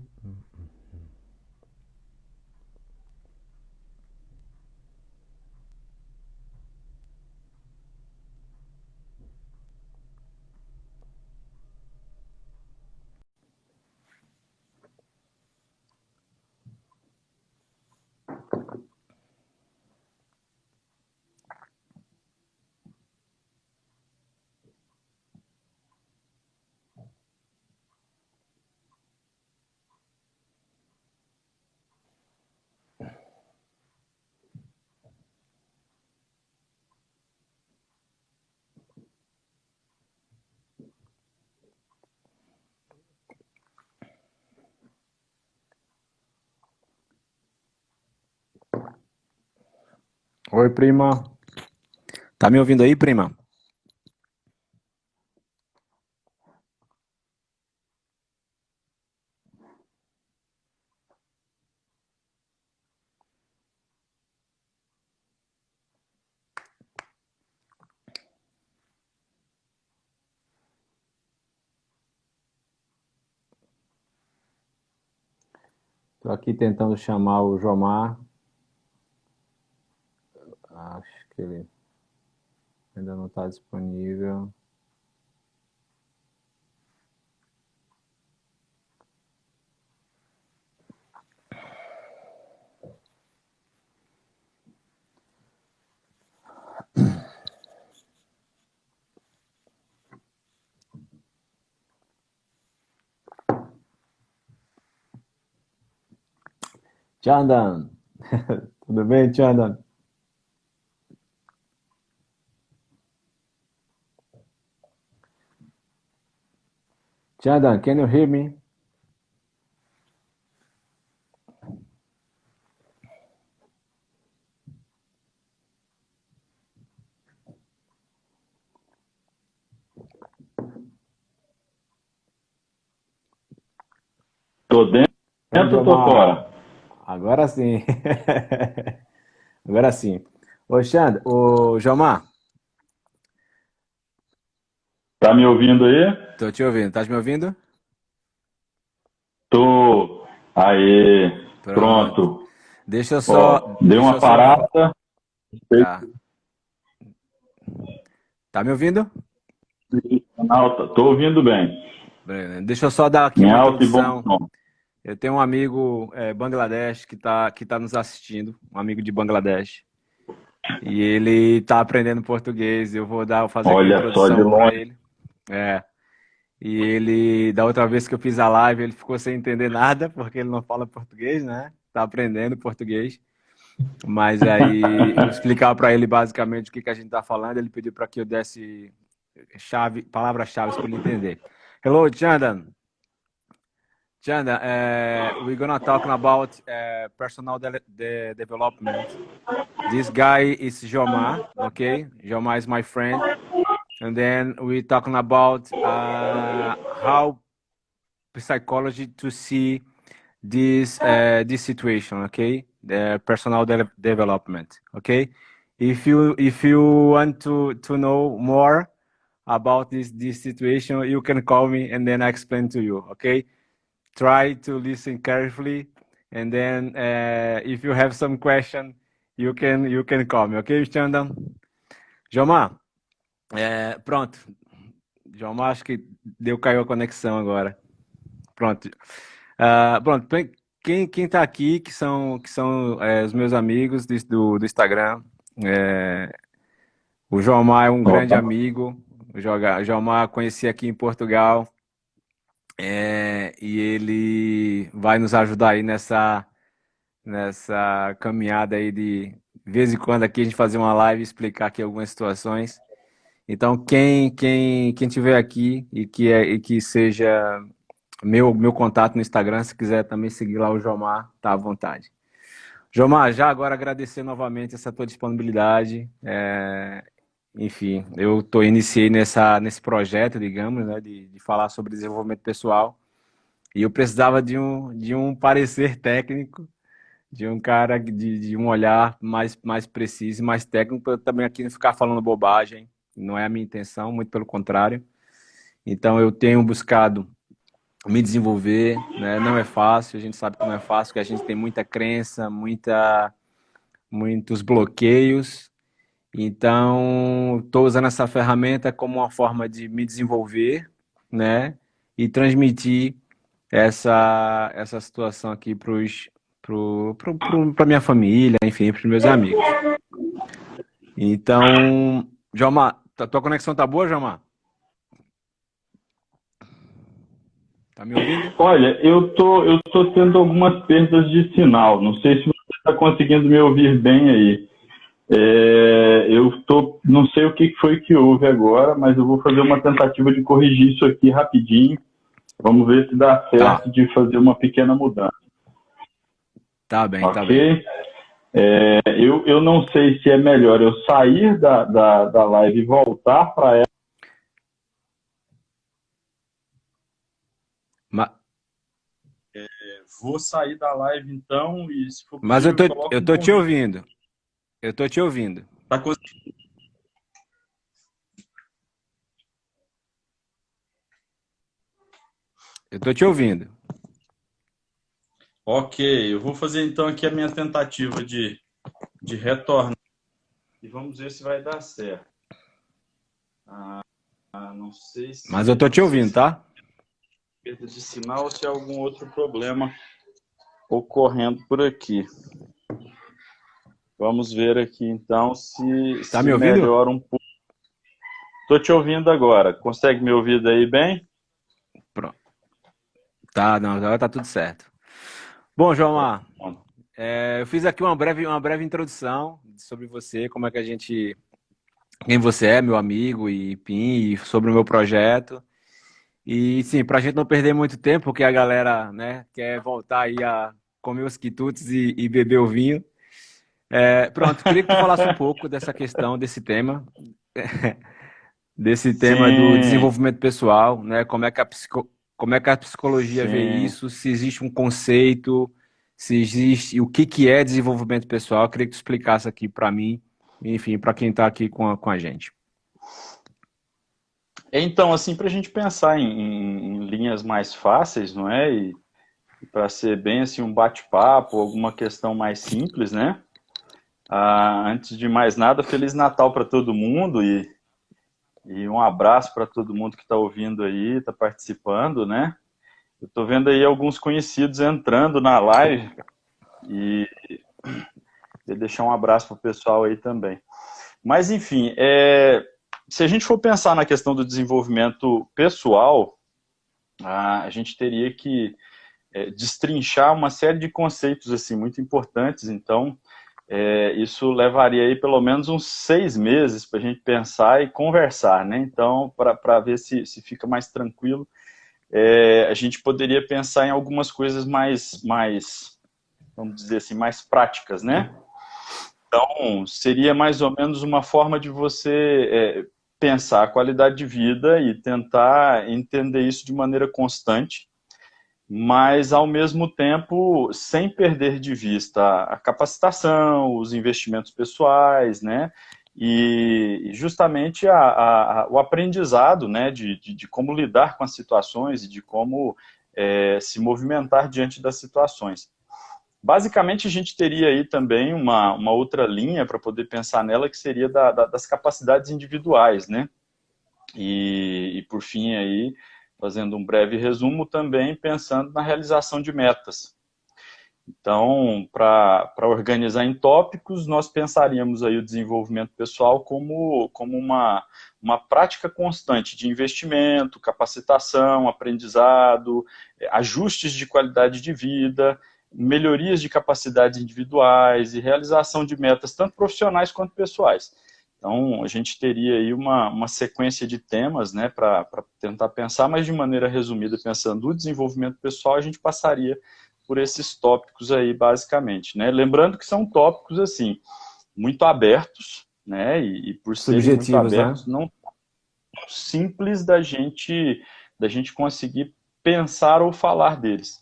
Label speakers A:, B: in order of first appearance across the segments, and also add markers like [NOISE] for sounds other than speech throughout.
A: Mm-mm-mm-mm. Oi, prima. Tá me ouvindo aí, prima? Estou aqui tentando chamar o Jomar. Acho que ele ainda não está disponível. Chandan, [LAUGHS] tudo bem, Chandan? Chandan, can you hear me?
B: Tô dentro ou tô fora?
A: Agora sim. [LAUGHS] Agora sim. Ô, Xandro, ô, Jomar.
B: Tá me ouvindo aí?
A: Tô te ouvindo. Tá me ouvindo?
B: Tô. Aê. Pronto. Pronto.
A: Deixa eu só.
B: Ó, deu uma parada. Só...
A: Tá. tá me ouvindo?
B: Tô ouvindo bem.
A: Deixa eu só dar aqui uma introdução. Eu tenho um amigo é, Bangladesh que está que tá nos assistindo, um amigo de Bangladesh. E ele está aprendendo português. Eu vou dar, fazer
B: Olha uma introdução para ele.
A: É. E ele, da outra vez que eu fiz a live, ele ficou sem entender nada, porque ele não fala português, né? Está aprendendo português. Mas aí eu explicar para ele basicamente o que, que a gente está falando. Ele pediu para que eu desse chave, palavras-chave para ele entender. Hello, Chandan. Chanda, uh, we're gonna talk about uh, personal de de development. This guy is Jomar, okay? Jomar is my friend, and then we're talking about uh, how psychology to see this uh, this situation, okay? The personal de development, okay? If you if you want to to know more about this this situation, you can call me, and then I explain to you, okay? try to listen carefully and then uh, if you have some question you can you can call me ok Chandan Jomar é, pronto Jomar acho que deu caiu a conexão agora pronto uh, pronto quem quem está aqui que são que são é, os meus amigos do, do Instagram é, o Jomar é um Opa. grande amigo o Jomar conheci aqui em Portugal é, e ele vai nos ajudar aí nessa, nessa caminhada aí de, de vez em quando aqui a gente fazer uma live e explicar aqui algumas situações. Então, quem quem quem tiver aqui e que é e que seja meu meu contato no Instagram, se quiser também seguir lá o Jomar, tá à vontade. Jomar, já agora agradecer novamente essa tua disponibilidade. É, enfim, eu tô, iniciei nessa, nesse projeto, digamos, né, de, de falar sobre desenvolvimento pessoal, e eu precisava de um, de um parecer técnico, de um cara, de, de um olhar mais, mais preciso mais técnico, para também aqui não ficar falando bobagem, não é a minha intenção, muito pelo contrário. Então, eu tenho buscado me desenvolver, né? Não é fácil, a gente sabe que não é fácil, que a gente tem muita crença, muita, muitos bloqueios. Então, estou usando essa ferramenta como uma forma de me desenvolver, né? E transmitir essa, essa situação aqui para pro, pro, minha família, enfim, para os meus amigos. Então, Jomar, a tua conexão tá boa, Jomar?
B: Tá me ouvindo? Olha, eu tô, eu tô tendo algumas perdas de sinal. Não sei se você está conseguindo me ouvir bem aí. É, eu tô, não sei o que foi que houve agora, mas eu vou fazer uma tentativa de corrigir isso aqui rapidinho. Vamos ver se dá certo tá. de fazer uma pequena mudança.
A: Tá bem, okay? tá bem.
B: É, eu, eu não sei se é melhor eu sair da, da, da live e voltar para ela vou sair da live então e se
A: for Mas eu tô, eu tô te ouvindo. Eu tô te ouvindo. Tá conseguindo? Eu tô te ouvindo.
B: Ok, eu vou fazer então aqui a minha tentativa de, de retorno e vamos ver se vai dar certo. Ah, não sei se...
A: Mas eu tô te ouvindo, tá?
B: perda de sinal ou se há algum outro problema ocorrendo por aqui. Vamos ver aqui então se,
A: tá se me ouvindo? melhora um pouco.
B: Estou te ouvindo agora. Consegue me ouvir daí bem?
A: Pronto. Tá, não, agora tá tudo certo. Bom, João Mar, é, eu fiz aqui uma breve, uma breve introdução sobre você, como é que a gente. Quem você é, meu amigo e PIN, e sobre o meu projeto. E sim, para a gente não perder muito tempo, porque a galera né, quer voltar aí a comer os quitutes e, e beber o vinho. É, pronto, queria que tu falasse um pouco dessa questão, desse tema, [LAUGHS] desse tema sim. do desenvolvimento pessoal, né? Como é que a, psico, como é que a psicologia sim. vê isso, se existe um conceito, se existe o que, que é desenvolvimento pessoal. Eu queria que tu explicasse aqui para mim, enfim, para quem está aqui com a, com a gente.
B: Então, assim, para a gente pensar em, em, linhas mais fáceis, não é? E, e para ser bem assim um bate-papo, alguma questão mais simples, né? Ah, antes de mais nada, Feliz Natal para todo mundo e, e um abraço para todo mundo que está ouvindo aí, está participando, né? Eu estou vendo aí alguns conhecidos entrando na live e vou deixar um abraço para o pessoal aí também. Mas, enfim, é, se a gente for pensar na questão do desenvolvimento pessoal, a gente teria que é, destrinchar uma série de conceitos assim muito importantes. Então, é, isso levaria aí pelo menos uns seis meses para a gente pensar e conversar, né? Então, para ver se, se fica mais tranquilo, é, a gente poderia pensar em algumas coisas mais, mais, vamos dizer assim, mais práticas, né? Então, seria mais ou menos uma forma de você é, pensar a qualidade de vida e tentar entender isso de maneira constante, mas ao mesmo tempo sem perder de vista a capacitação, os investimentos pessoais, né? E justamente a, a, o aprendizado né, de, de, de, como lidar com as situações e de como é, se movimentar diante das situações. Basicamente, a gente teria aí também uma, uma outra linha para poder pensar nela, que seria da, da, das capacidades individuais, né? E, e, por fim, aí, fazendo um breve resumo, também pensando na realização de metas. Então, para organizar em tópicos, nós pensaríamos aí o desenvolvimento pessoal como, como uma, uma prática constante de investimento, capacitação, aprendizado, ajustes de qualidade de vida, melhorias de capacidades individuais e realização de metas, tanto profissionais quanto pessoais. Então, a gente teria aí uma, uma sequência de temas né, para tentar pensar, mas de maneira resumida, pensando no desenvolvimento pessoal, a gente passaria por esses tópicos aí, basicamente. Né? Lembrando que são tópicos, assim, muito abertos, né, e, e por serem muito né? abertos, né? não simples da gente, da gente conseguir pensar ou falar deles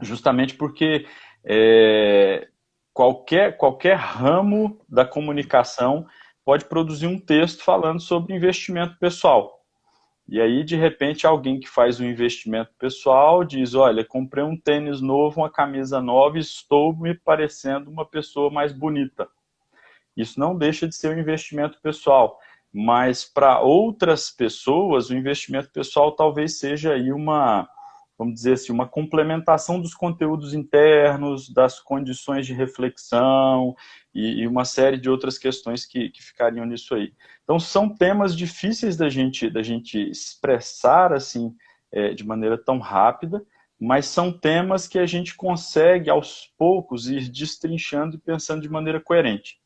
B: justamente porque é, qualquer, qualquer ramo da comunicação pode produzir um texto falando sobre investimento pessoal. E aí, de repente, alguém que faz um investimento pessoal diz: Olha, comprei um tênis novo, uma camisa nova, estou me parecendo uma pessoa mais bonita. Isso não deixa de ser um investimento pessoal, mas para outras pessoas, o investimento pessoal talvez seja aí uma, vamos dizer assim, uma complementação dos conteúdos internos, das condições de reflexão e, e uma série de outras questões que, que, ficariam nisso aí. Então, são temas difíceis da gente, da gente expressar assim é, de maneira tão rápida, mas são temas que a gente consegue, aos poucos, ir destrinchando e pensando de maneira coerente.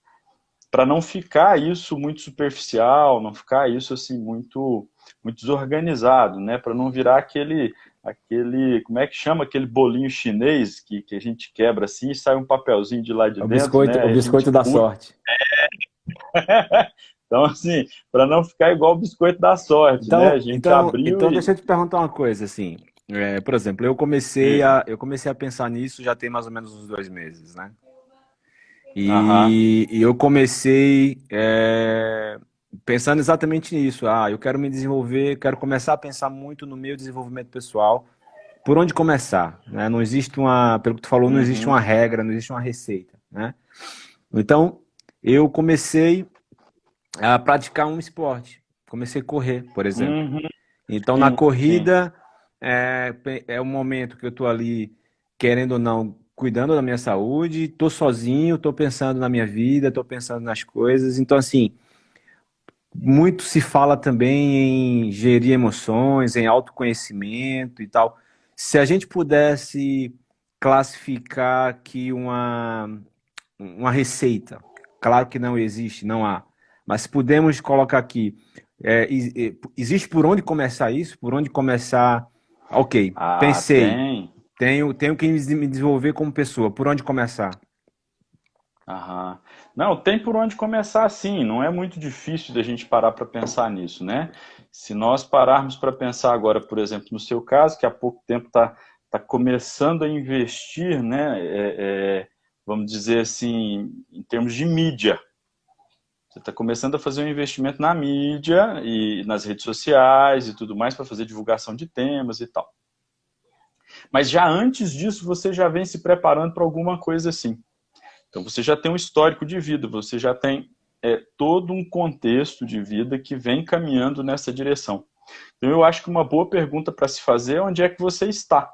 B: Para não ficar isso muito superficial, não ficar isso assim muito muito desorganizado, né? Para não virar aquele aquele, como é que chama aquele bolinho chinês que, que a gente quebra assim e sai um papelzinho de lá de
A: o
B: dentro.
A: Biscoito,
B: né?
A: O biscoito da sorte.
B: É. [LAUGHS] então, assim, para não ficar igual o biscoito da sorte,
A: então,
B: né? A gente
A: então,
B: abriu.
A: Então,
B: e...
A: deixa eu te perguntar uma coisa, assim. É, por exemplo, eu comecei, a, eu comecei a pensar nisso já tem mais ou menos uns dois meses, né? E, uhum. e eu comecei é, pensando exatamente nisso. Ah, eu quero me desenvolver, quero começar a pensar muito no meu desenvolvimento pessoal. Por onde começar? Né? Não existe uma, pelo que tu falou, não uhum. existe uma regra, não existe uma receita, né? Então, eu comecei a praticar um esporte. Comecei a correr, por exemplo. Uhum. Então, na corrida, é, é o momento que eu estou ali, querendo ou não, cuidando da minha saúde, estou sozinho, estou pensando na minha vida, estou pensando nas coisas. Então, assim, muito se fala também em gerir emoções, em autoconhecimento e tal. Se a gente pudesse classificar aqui uma, uma receita, claro que não existe, não há, mas se pudermos colocar aqui, é, existe por onde começar isso? Por onde começar? Ok, ah, pensei, tem. tenho, tenho que me desenvolver como pessoa, por onde começar?
B: Aham. Não, tem por onde começar sim, não é muito difícil da gente parar para pensar nisso, né? Se nós pararmos para pensar agora, por exemplo, no seu caso, que há pouco tempo está tá começando a investir, né? É, é, vamos dizer assim, em termos de mídia. Você está começando a fazer um investimento na mídia e nas redes sociais e tudo mais para fazer divulgação de temas e tal. Mas já antes disso, você já vem se preparando para alguma coisa assim. Então você já tem um histórico de vida, você já tem é, todo um contexto de vida que vem caminhando nessa direção. Então eu acho que uma boa pergunta para se fazer é onde é que você está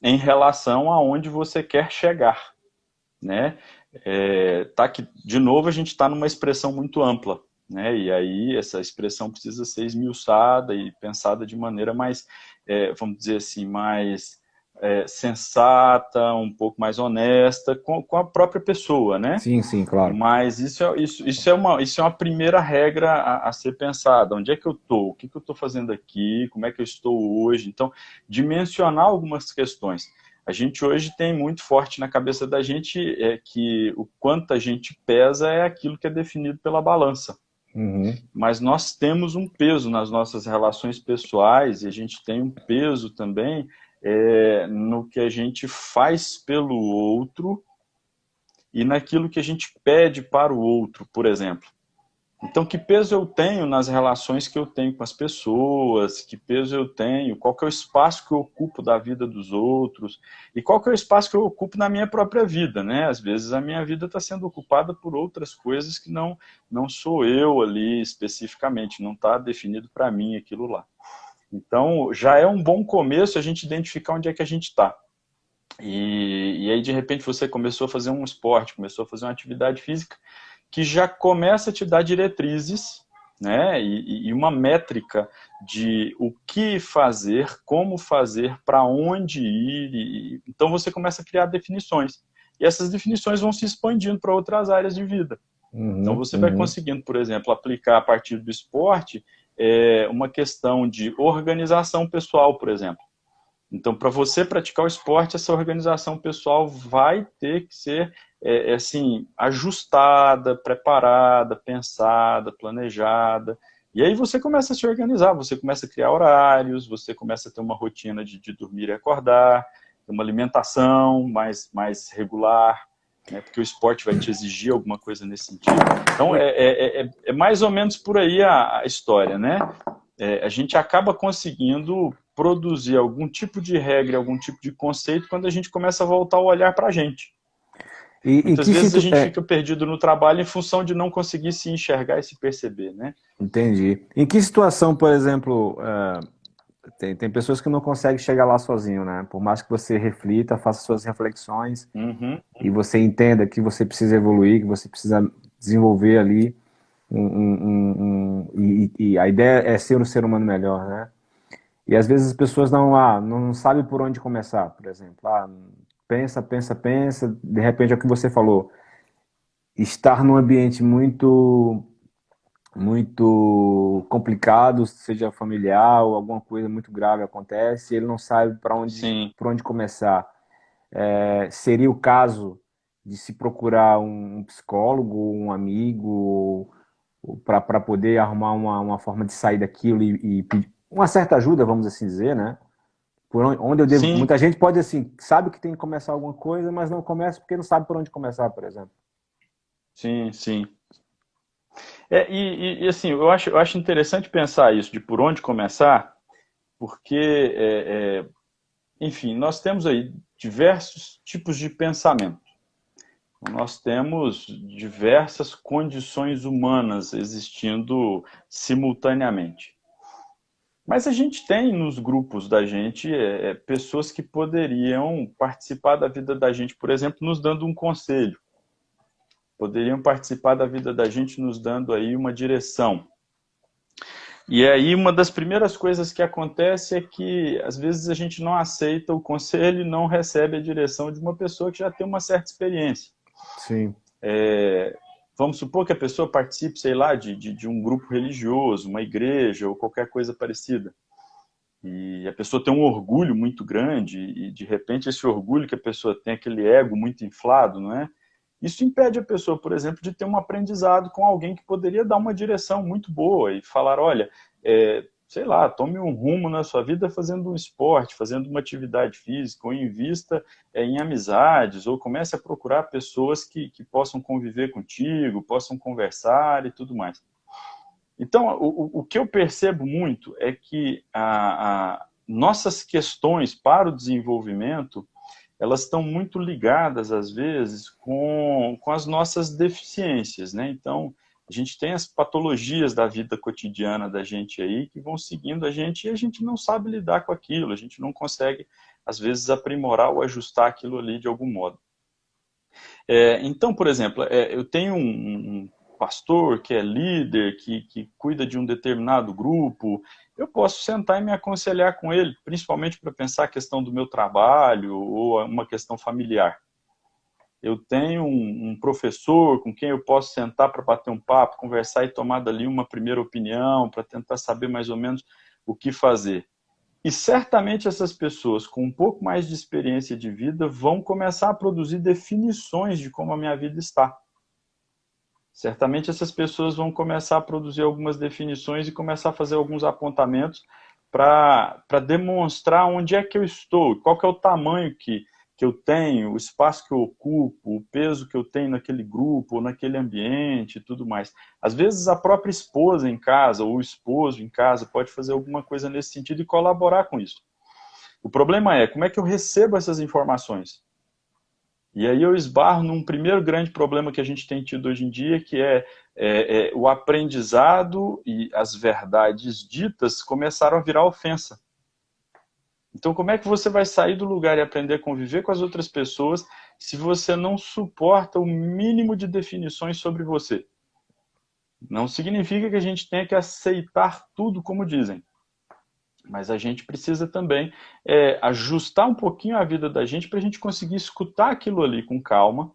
B: em relação a onde você quer chegar, né? É, tá que de novo a gente está numa expressão muito ampla, né? E aí essa expressão precisa ser esmiuçada e pensada de maneira mais, é, vamos dizer assim, mais é, sensata, um pouco mais honesta com, com, a própria pessoa, né?
A: Sim, sim, claro.
B: Mas isso é, isso, isso é, uma, isso é uma primeira regra a, a ser pensada. Onde é que eu estou? O que, que eu estou fazendo aqui? Como é que eu estou hoje? Então, dimensionar algumas questões. A gente hoje tem muito forte na cabeça da gente é que o quanto a gente pesa é aquilo que é definido pela balança. Uhum. Mas nós temos um peso nas nossas relações pessoais e a gente tem um peso também é, no que a gente faz pelo outro e naquilo que a gente pede para o outro, por exemplo. Então, que peso eu tenho nas relações que eu tenho com as pessoas? Que peso eu tenho? Qual que é o espaço que eu ocupo da vida dos outros? E qual que é o espaço que eu ocupo na minha própria vida, né? Às vezes a minha vida está sendo ocupada por outras coisas que não, não sou eu ali especificamente, não está definido para mim aquilo lá. Então, já é um bom começo a gente identificar onde é que a gente está. E, e, aí, de repente, você começou a fazer um esporte, começou a fazer uma atividade física, que já começa a te dar diretrizes, né? E, e uma métrica de o que fazer, como fazer, para onde ir. E, então, você começa a criar definições. E essas definições vão se expandindo para outras áreas de vida. Uhum, então, você uhum. vai conseguindo, por exemplo, aplicar a partir do esporte é, uma questão de organização pessoal, por exemplo. Então, para você praticar o esporte, essa organização pessoal vai ter que ser é, é, assim ajustada, preparada, pensada, planejada. E aí você começa a se organizar, você começa a criar horários, você começa a ter uma rotina de, de dormir e acordar, uma alimentação mais, mais regular, né, porque o esporte vai te exigir alguma coisa nesse sentido. Então, é, é, é, é mais ou menos por aí a, a, história, né? é, a gente acaba conseguindo produzir algum tipo de regra, algum tipo de conceito quando a gente começa a voltar o olhar para a gente. E, Muitas vezes a gente é... fica perdido no trabalho em função de não conseguir se enxergar e se perceber, né?
A: Entendi. Em que situação, por exemplo, uh, tem, tem pessoas que não conseguem chegar lá sozinho, né? Por mais que você reflita, faça suas reflexões uhum. e você entenda que você precisa evoluir, que você precisa desenvolver ali um, um, um, e, e, a ideia é ser um ser humano melhor, né? E às vezes as pessoas não, ah, não sabem por onde começar, por exemplo. Ah, pensa, pensa, pensa, de repente é o que você falou. Estar num ambiente muito muito complicado, seja familiar ou alguma coisa muito grave acontece, ele não sabe para onde, por onde começar. É, seria o caso de se procurar um psicólogo, um amigo, para poder arrumar uma, uma forma de sair daquilo e, e pedir uma certa ajuda, vamos assim dizer, né? Por onde eu devo. Sim. Muita gente pode assim, sabe que tem que começar alguma coisa, mas não começa porque não sabe por onde começar, por exemplo.
B: Sim, sim. É, e, e, assim, eu acho, eu acho interessante pensar isso, de por onde começar, porque, é, é, enfim, nós temos aí diversos tipos de pensamento. Nós temos diversas condições humanas existindo simultaneamente. Mas a gente tem nos grupos da gente é, é, pessoas que poderiam participar da vida da gente, por exemplo, nos dando um conselho. Poderiam participar da vida da gente nos dando aí uma direção. E aí uma das primeiras coisas que acontece é que às vezes a gente não aceita o conselho e não recebe a direção de uma pessoa que já tem uma certa experiência.
A: Sim.
B: É, Vamos supor que a pessoa participe, sei lá, de, de, de, um grupo religioso, uma igreja ou qualquer coisa parecida. E a pessoa tem um orgulho muito grande e, de repente, esse orgulho que a pessoa tem, aquele ego muito inflado, não é? Isso impede a pessoa, por exemplo, de ter um aprendizado com alguém que poderia dar uma direção muito boa e falar, olha, é, sei lá, tome um rumo na sua vida fazendo um esporte, fazendo uma atividade física, ou invista é, em amizades, ou comece a procurar pessoas que, que possam conviver contigo, possam conversar e tudo mais. Então, o, o que eu percebo muito é que a, a, nossas questões para o desenvolvimento, elas estão muito ligadas, às vezes, com, com as nossas deficiências, né? Então, a gente tem as patologias da vida cotidiana da gente aí que vão seguindo a gente e a gente não sabe lidar com aquilo, a gente não consegue, às vezes, aprimorar ou ajustar aquilo ali de algum modo. É, então, por exemplo, é, eu tenho um, um, pastor que é líder, que, que cuida de um determinado grupo, eu posso sentar e me aconselhar com ele, principalmente para pensar a questão do meu trabalho ou uma questão familiar eu tenho um, um, professor com quem eu posso sentar para bater um papo, conversar e tomar dali uma primeira opinião, para tentar saber mais ou menos o que fazer. E certamente essas pessoas com um pouco mais de experiência de vida vão começar a produzir definições de como a minha vida está. Certamente essas pessoas vão começar a produzir algumas definições e começar a fazer alguns apontamentos para demonstrar onde é que eu estou, qual que é o tamanho que, que eu tenho, o espaço que eu ocupo, o peso que eu tenho naquele grupo, ou naquele ambiente e tudo mais. Às vezes a própria esposa em casa, ou o esposo em casa, pode fazer alguma coisa nesse sentido e colaborar com isso. O problema é, como é que eu recebo essas informações? E aí eu esbarro num primeiro grande problema que a gente tem tido hoje em dia, que é, é, é o aprendizado e as verdades ditas começaram a virar ofensa. Então, como é que você vai sair do lugar e aprender a conviver com as outras pessoas se você não suporta o mínimo de definições sobre você? Não significa que a gente tenha que aceitar tudo como dizem. Mas a gente precisa também é, ajustar um pouquinho a vida da gente para a gente conseguir escutar aquilo ali com calma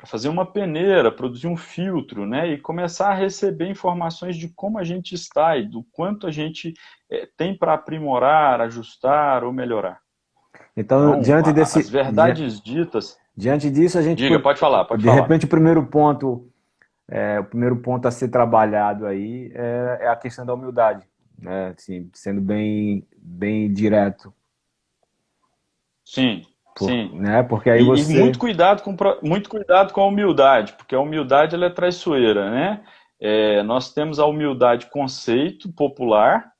B: para fazer uma peneira, produzir um filtro, né, e começar a receber informações de como a gente está e do quanto a gente é, tem para aprimorar, ajustar ou melhorar.
A: Então, então diante desse,
B: as verdades di... ditas.
A: Diante disso, a gente
B: diga, pode falar, pode
A: de
B: falar.
A: De repente, o primeiro ponto, é, o primeiro ponto a ser trabalhado aí é, é a questão da humildade, né, assim, sendo bem, bem direto.
B: Sim,
A: por, Sim. Né? Porque aí você...
B: E muito cuidado, com, muito cuidado com a humildade, porque a humildade ela é traiçoeira, né? é, nós temos a humildade conceito popular,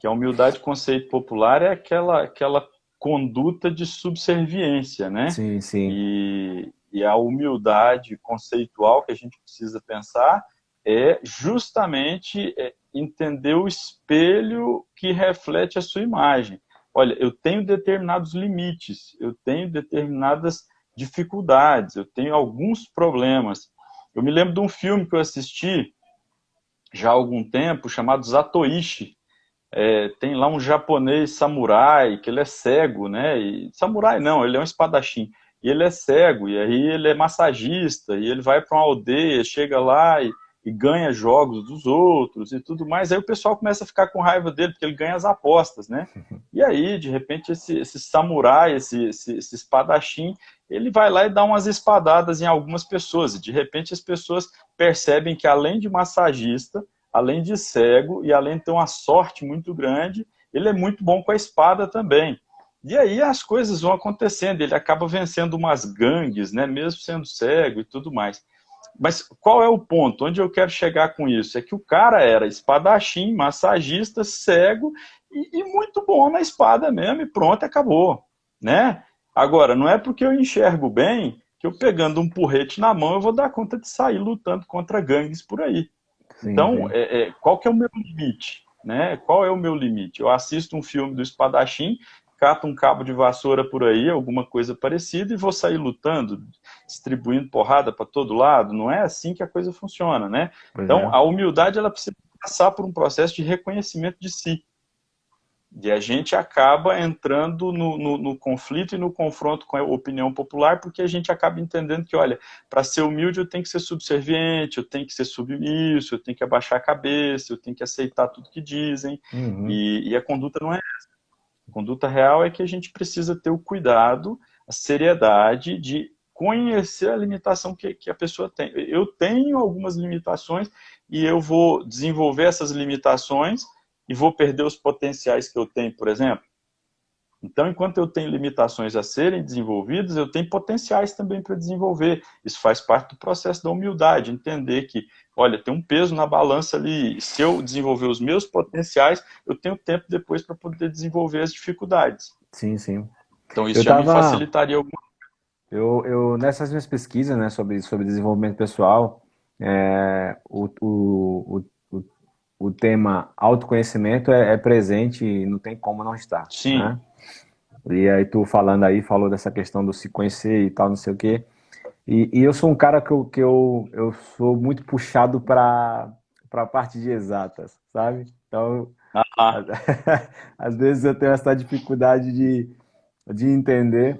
B: que a humildade conceito popular é aquela, aquela conduta de subserviência, né?
A: Sim, sim.
B: E, e a humildade conceitual que a gente precisa pensar é justamente é, entender o espelho que reflete a sua imagem. Olha, eu tenho determinados limites, eu tenho determinadas dificuldades, eu tenho alguns problemas. Eu me lembro de um filme que eu assisti já há algum tempo, chamado Zatoichi. É, tem lá um japonês samurai, que ele é cego, né? E, samurai não, ele é um espadachim. E ele é cego, e aí ele é massagista, e ele vai para uma aldeia, chega lá e e ganha jogos dos outros e tudo mais, aí o pessoal começa a ficar com raiva dele, porque ele ganha as apostas, né? [LAUGHS] E aí, de repente, esse, esse samurai, esse, esse, esse espadachim, ele vai lá e dá umas espadadas em algumas pessoas, e de repente as pessoas percebem que além de massagista, além de cego e além de ter uma sorte muito grande, ele é muito bom com a espada também. E aí as coisas vão acontecendo, ele acaba vencendo umas gangues, né, mesmo sendo cego e tudo mais. Mas qual é o ponto? Onde eu quero chegar com isso? É que o cara era espadachim, massagista, cego e, e muito bom na espada mesmo, e pronto, acabou. Né? Agora, não é porque eu enxergo bem que eu pegando um porrete na mão eu vou dar conta de sair lutando contra gangues por aí. Sim, então, é, é, qual que é o meu limite? Né? Qual é o meu limite? Eu assisto um filme do espadachim, cato um cabo de vassoura por aí, alguma coisa parecida, e vou sair lutando, distribuindo porrada para todo lado. Não é assim que a coisa funciona, né? Pois então, é. a humildade ela precisa passar por um processo de reconhecimento de si. E a gente acaba entrando no, no, no, conflito e no confronto com a opinião popular, porque a gente acaba entendendo que, olha, para ser humilde eu tenho que ser subserviente, eu tenho que ser submisso, eu tenho que abaixar a cabeça, eu tenho que aceitar tudo que dizem, uhum. e, e a conduta não é essa. A conduta real é que a gente precisa ter o cuidado, a seriedade de conhecer a limitação que, que a pessoa tem. Eu tenho algumas limitações e eu vou desenvolver essas limitações e vou perder os potenciais que eu tenho, por exemplo. Então, enquanto eu tenho limitações a serem desenvolvidas, eu tenho potenciais também para desenvolver. Isso faz parte do processo da humildade, entender que, olha, tem um peso na balança ali. Se eu desenvolver os meus potenciais, eu tenho tempo depois para poder desenvolver as dificuldades.
A: Sim, sim.
B: Então, isso eu já tava... me facilitaria alguma
A: eu, eu, nessas minhas pesquisas né, sobre, sobre desenvolvimento pessoal, é, o, o, o, o tema autoconhecimento é, é presente e não tem como não estar.
B: Sim. Né?
A: E aí tu falando aí, falou dessa questão do se conhecer e tal, não sei o quê. E, e eu sou um cara que eu, que eu, eu sou muito puxado para a parte de exatas, sabe? Então, ah. [LAUGHS] às vezes eu tenho essa dificuldade de, de entender,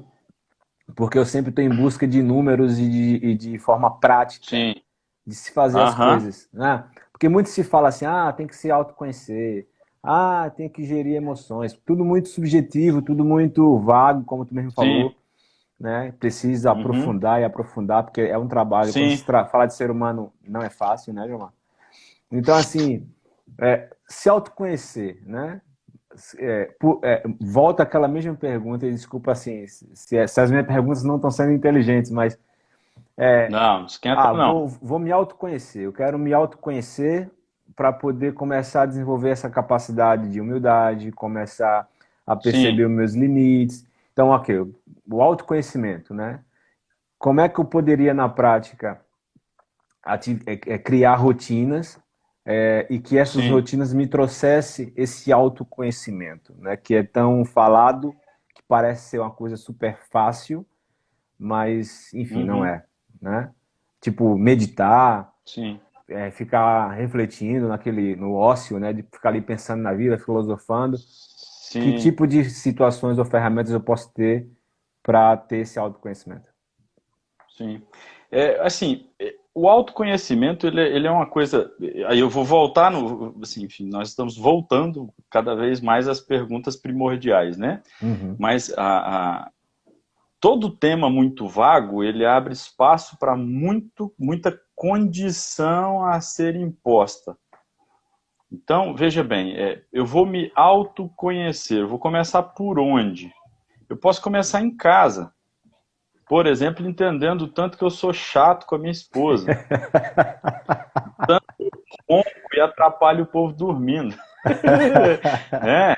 A: porque eu sempre estou em busca de números e de, e de forma prática
B: Sim.
A: de se fazer as coisas. Né? Porque muito se fala assim, ah, tem que se autoconhecer, ah, tem que gerir emoções. Tudo muito subjetivo, tudo muito vago, como tu mesmo falou. Né? Precisa uhum. aprofundar e aprofundar, porque é um trabalho. Sim. Quando se tra... falar de ser humano não é fácil, né, Gilmar? Então, assim, é, se autoconhecer, né? É, por, é, volta àquela mesma pergunta, e desculpa assim, se, se as minhas perguntas não estão sendo inteligentes, mas.
B: É, não, esquenta ah, não.
A: Vou, vou me autoconhecer, eu quero me autoconhecer para poder começar a desenvolver essa capacidade de humildade, começar a perceber Sim. os meus limites. Então, ok, o autoconhecimento, né? Como é que eu poderia, na prática, é, é, criar rotinas é, e que essas Sim. rotinas me trouxessem esse autoconhecimento, né? Que é tão falado, que parece ser uma coisa super fácil, mas, enfim, uhum. não é, né? Tipo, meditar,
B: Sim
A: é, ficar refletindo naquele, no ócio, né? De ficar ali pensando na vida, filosofando. Sim. Que tipo de situações ou ferramentas eu posso ter para ter esse autoconhecimento?
B: Sim. É, assim, o autoconhecimento, ele, ele, é uma coisa... Aí eu vou voltar no... Assim, enfim, nós estamos voltando cada vez mais às perguntas primordiais, né? Uhum. Mas a, a todo tema muito vago, ele abre espaço para muito, muita condição a ser imposta. Então, veja bem, é, eu vou me autoconhecer, eu vou começar por onde? Eu posso começar em casa. Por exemplo, entendendo tanto que eu sou chato com a minha esposa. [LAUGHS] tanto aí atrapalha o povo dormindo. [LAUGHS] é,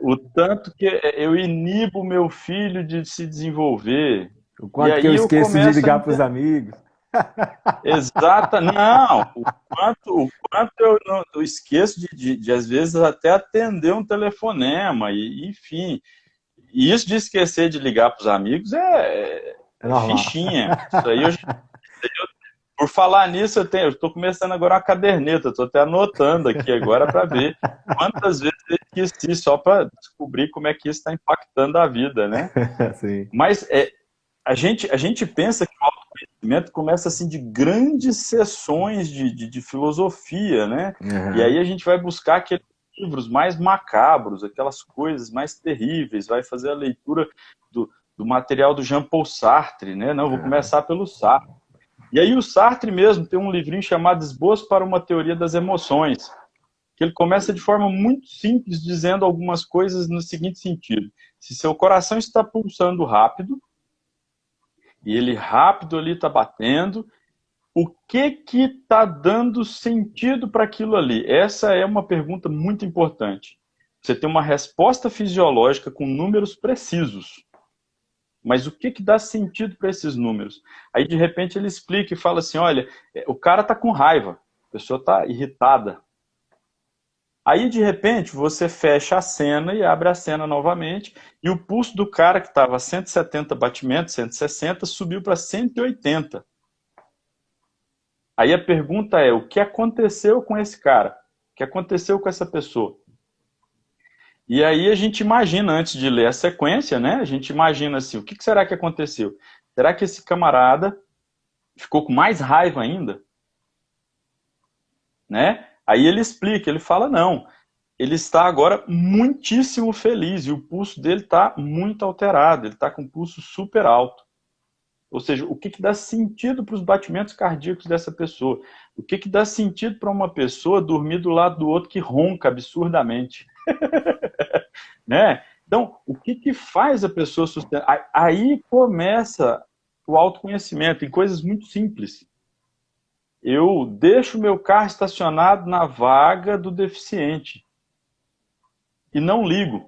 B: o tanto que eu inibo meu filho de se desenvolver.
A: O quanto que eu esqueço eu de ligar para os amigos.
B: Exata, não. O quanto, o quanto eu, não, eu esqueço de, de, de, às vezes, até atender um telefonema, e, enfim. E isso de esquecer de ligar para os amigos é, é fichinha. Isso aí eu, eu, por falar nisso, eu tenho, eu estou começando agora uma caderneta, estou até anotando aqui agora para ver quantas vezes eu esqueci, só para descobrir como é que isso está impactando a vida, né? [LAUGHS] Sim. Mas é, a, gente, a gente pensa que o autoconhecimento começa assim de grandes sessões de, de, de filosofia, né? Uhum. E aí a gente vai buscar aqueles livros mais macabros, aquelas coisas mais terríveis, vai fazer a leitura do, do material do Jean-Paul Sartre, né? Não, vou começar pelo Sartre. E aí o Sartre mesmo tem um livrinho chamado Esboço para uma Teoria das Emoções, que ele começa de forma muito simples, dizendo algumas coisas no seguinte sentido. Se seu coração está pulsando rápido, e ele rápido ali está batendo, o que que está dando sentido para aquilo ali? Essa é uma pergunta muito importante. Você tem uma resposta fisiológica com números precisos. Mas o que, que dá sentido para esses números? Aí, de repente, ele explica e fala assim: olha, é, o cara está com raiva, a pessoa está irritada. Aí, de repente, você fecha a cena e abre a cena novamente, e o pulso do cara que estava 170 batimentos, 160, subiu para 180. Aí a pergunta é: o que aconteceu com esse cara? O que aconteceu com essa pessoa? E aí a gente imagina, antes de ler a sequência, né? A gente imagina assim, o que será que aconteceu? Será que esse camarada ficou com mais raiva ainda? Né? Aí ele explica, ele fala, não, ele está agora muitíssimo feliz e o pulso dele está muito alterado, ele está com um pulso super alto. Ou seja, o que, que dá sentido para os batimentos cardíacos dessa pessoa? O que, que dá sentido para uma pessoa dormir do lado do outro que ronca absurdamente? [LAUGHS] né? Então, o que, que faz a pessoa sustentar? Aí começa o autoconhecimento em coisas muito simples. Eu deixo meu carro estacionado na vaga do deficiente e não ligo.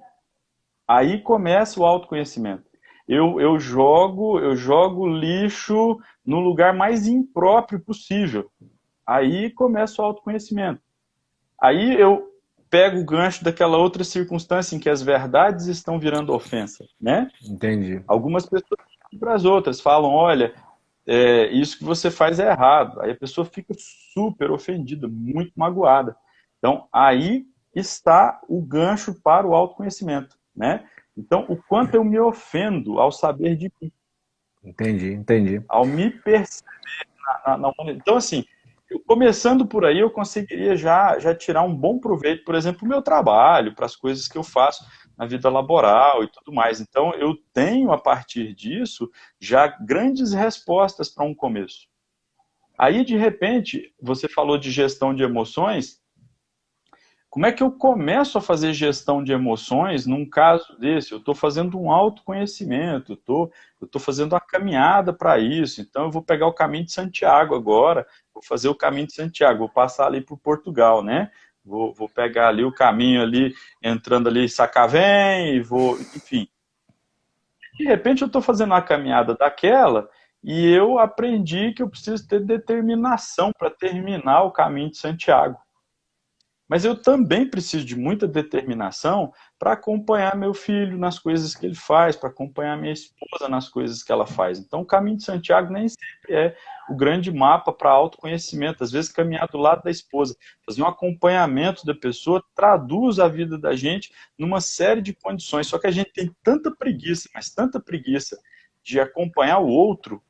B: Aí começa o autoconhecimento. Eu, eu jogo eu jogo lixo no lugar mais impróprio possível. Aí começa o autoconhecimento. Aí eu pega o gancho daquela outra circunstância em que as verdades estão virando ofensa, né?
A: Entendi.
B: Algumas pessoas para as outras falam, olha, é, isso que você faz é errado. Aí a pessoa fica super ofendida, muito magoada. Então, aí está o gancho para o autoconhecimento, né? Então, o quanto eu me ofendo ao saber de mim.
A: Entendi, entendi.
B: Ao me perceber na, na, na... Então, assim, começando por aí, eu conseguiria já, já tirar um bom proveito, por exemplo, do meu trabalho, para as coisas que eu faço na vida laboral e tudo mais. Então, eu tenho, a partir disso, já grandes respostas para um começo. Aí, de repente, você falou de gestão de emoções, como é que eu começo a fazer gestão de emoções num caso desse? Eu estou fazendo um autoconhecimento, eu estou fazendo a caminhada para isso. Então, eu vou pegar o caminho de Santiago agora, vou fazer o caminho de Santiago, vou passar ali para Portugal, né? Vou, vou pegar ali o caminho ali, entrando ali Sacavém, e vou, enfim. De repente, eu estou fazendo uma caminhada daquela e eu aprendi que eu preciso ter determinação para terminar o caminho de Santiago. Mas eu também preciso de muita determinação para acompanhar meu filho nas coisas que ele faz, para acompanhar minha esposa nas coisas que ela faz. Então, o caminho de Santiago nem sempre é o grande mapa para autoconhecimento. Às vezes, caminhar do lado da esposa, fazer um acompanhamento da pessoa, traduz a vida da gente numa série de condições. Só que a gente tem tanta preguiça, mas tanta preguiça de acompanhar o outro,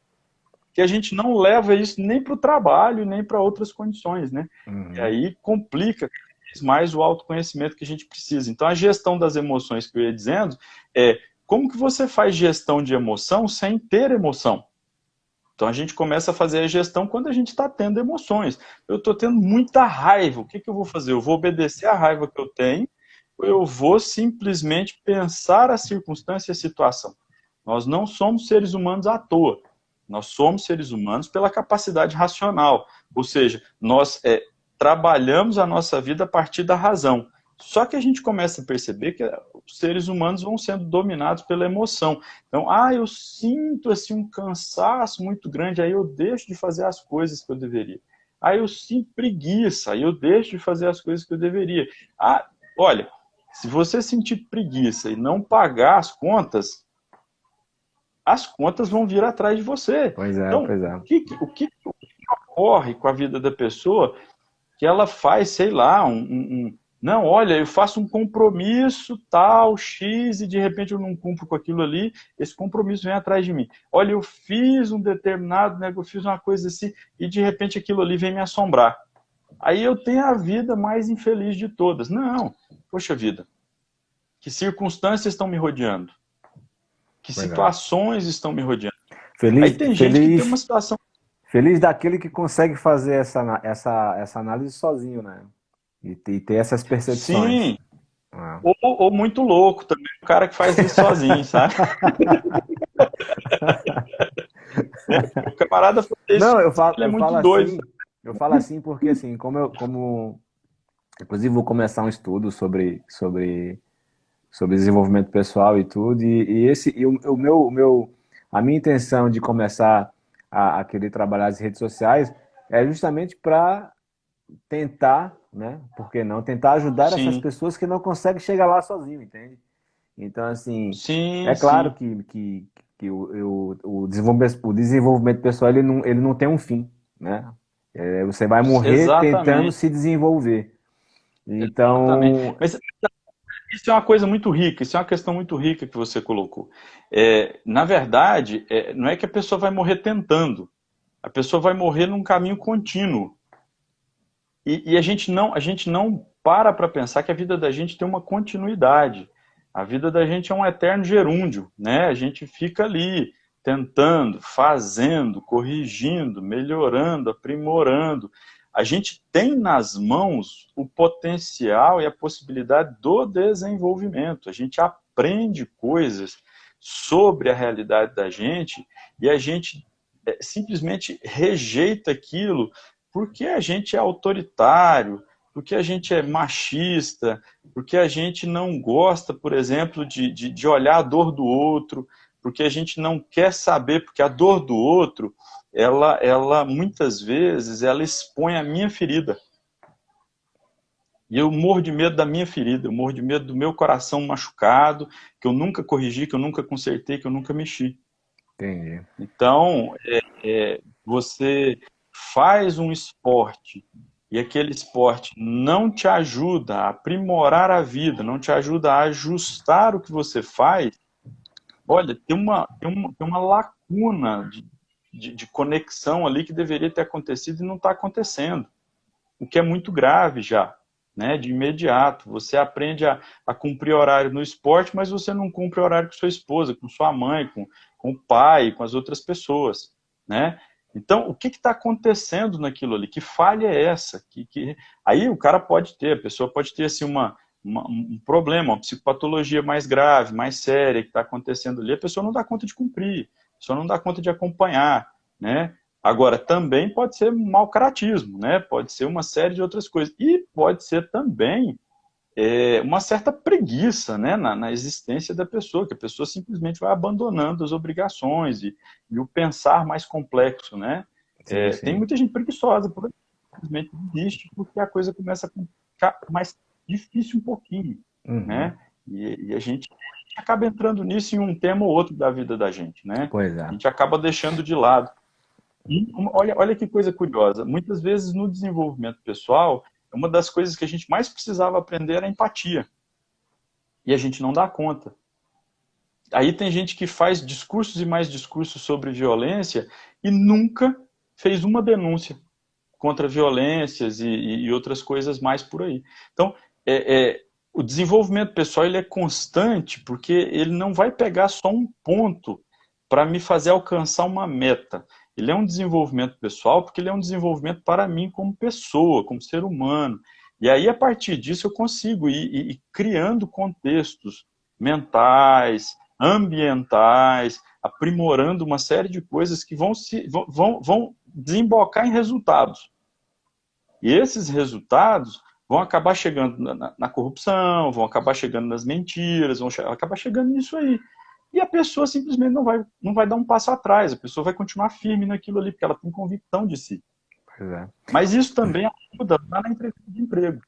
B: que a gente não leva isso nem para o trabalho, nem para outras condições, né? Uhum. E aí complica mais o autoconhecimento que a gente precisa. Então, a gestão das emoções que eu ia dizendo é como que você faz gestão de emoção sem ter emoção? Então, a gente começa a fazer a gestão quando a gente está tendo emoções. Eu estou tendo muita raiva, o que, que eu vou fazer? Eu vou obedecer à raiva que eu tenho ou eu vou simplesmente pensar a circunstância e a situação? Nós não somos seres humanos à toa. Nós somos seres humanos pela capacidade racional. Ou seja, nós é, trabalhamos a nossa vida a partir da razão. Só que a gente começa a perceber que os seres humanos vão sendo dominados pela emoção. Então, ah, eu sinto assim um cansaço muito grande, aí eu deixo de fazer as coisas que eu deveria. Aí eu sinto preguiça, aí eu deixo de fazer as coisas que eu deveria. Ah, olha, se você sentir preguiça e não pagar as contas, as contas vão vir atrás de você.
A: Pois é, então, pois é.
B: O que, o que, o que ocorre com a vida da pessoa que ela faz, sei lá, um, um, não, olha, eu faço um compromisso tal, X, e de repente eu não cumpro com aquilo ali, esse compromisso vem atrás de mim. Olha, eu fiz um determinado, né, eu fiz uma coisa assim, e de repente aquilo ali vem me assombrar. Aí eu tenho a vida mais infeliz de todas. Não, poxa vida, que circunstâncias estão me rodeando? Que Legal. situações estão me rodeando?
A: Feliz, Aí tem gente feliz, que tem uma situação Feliz daquele que consegue fazer essa, essa, essa análise sozinho, né? E, e ter essas percepções.
B: Sim. Ah. Ou, ou, muito louco também, o cara que faz isso sozinho, sabe? [LAUGHS] o camarada
A: faz isso, Não, eu falo, ele é eu muito falo doido. Assim, eu falo assim porque, assim, como eu, como... Inclusive, vou começar um estudo sobre, sobre, sobre desenvolvimento pessoal e tudo, e, e esse, e o, o, meu, o meu, a minha intenção de começar a, a querer trabalhar as redes sociais é justamente para tentar, né? Por que não? Tentar ajudar sim. essas pessoas que não conseguem chegar lá sozinho, entende? Então, assim, sim, é claro sim. que, que, que o, o, desenvolvimento, o desenvolvimento pessoal ele não, ele não tem um fim, né? É, você vai morrer Exatamente. tentando se desenvolver. Então. Exatamente. Mas
B: isso é uma coisa muito rica, isso é uma questão muito rica que você colocou. É, na verdade, é, não é que a pessoa vai morrer tentando, a pessoa vai morrer num caminho contínuo. E, e a, gente não, a gente não para para pensar que a vida da gente tem uma continuidade. A vida da gente é um eterno gerúndio, né? A gente fica ali tentando, fazendo, corrigindo, melhorando, aprimorando a gente tem nas mãos o potencial e a possibilidade do desenvolvimento. A gente aprende coisas sobre a realidade da gente e a gente é, simplesmente rejeita aquilo porque a gente é autoritário, porque a gente é machista, porque a gente não gosta, por exemplo, de, de, de olhar a dor do outro, porque a gente não quer saber, porque a dor do outro ela, ela muitas vezes, ela expõe a minha ferida. E eu morro de medo da minha ferida, eu morro de medo do meu coração machucado, que eu nunca corrigi, que eu nunca consertei, que eu nunca mexi.
A: Entendi.
B: Então, é, é, você faz um esporte e aquele esporte não te ajuda a aprimorar a vida, não te ajuda a ajustar o que você faz, olha, tem uma, tem uma, tem uma lacuna de, de, de conexão ali que deveria ter acontecido e não está acontecendo. O que é muito grave já, né? De imediato. Você aprende a, a cumprir horário no esporte, mas você não cumpre horário com sua esposa, com sua mãe, com, com o pai, com as outras pessoas, né? Então, o que está acontecendo naquilo ali? Que falha é essa? Que, que... Aí o cara pode ter, a pessoa pode ter assim, uma, uma, um problema, uma psicopatologia mais grave, mais séria que está acontecendo ali, a pessoa não dá conta de cumprir só não dá conta de acompanhar, né? Agora, também pode ser mau caratismo, né? Pode ser uma série de outras coisas. E pode ser também é, uma certa preguiça né, na, na, existência da pessoa, que a pessoa simplesmente vai abandonando as obrigações e, e o pensar mais complexo, né? Sim, é, sim. Tem muita gente preguiçosa, simplesmente existe porque a coisa começa a ficar mais difícil um pouquinho, uhum. né? E, e, a gente acaba entrando nisso em um tema ou outro da vida da gente, né?
A: Pois é.
B: A gente acaba deixando de lado. E olha, olha que coisa curiosa. Muitas vezes no desenvolvimento pessoal, uma das coisas que a gente mais precisava aprender era empatia. E a gente não dá conta. Aí tem gente que faz discursos e mais discursos sobre violência e nunca fez uma denúncia contra violências e, e outras coisas mais por aí. Então, é, é, o desenvolvimento pessoal ele é constante porque ele não vai pegar só um ponto para me fazer alcançar uma meta. Ele é um desenvolvimento pessoal porque ele é um desenvolvimento para mim como pessoa, como ser humano. E aí, a partir disso, eu consigo ir, ir, ir criando contextos mentais, ambientais, aprimorando uma série de coisas que vão, se, vão, vão desembocar em resultados. E esses resultados vão acabar chegando na, na corrupção, vão acabar chegando nas mentiras, vão acabar chegando nisso aí. E a pessoa simplesmente não vai, não vai dar um passo atrás, a pessoa vai continuar firme naquilo ali, porque ela tem convicção de si. É. Mas isso também ajuda lá na entrevista de emprego.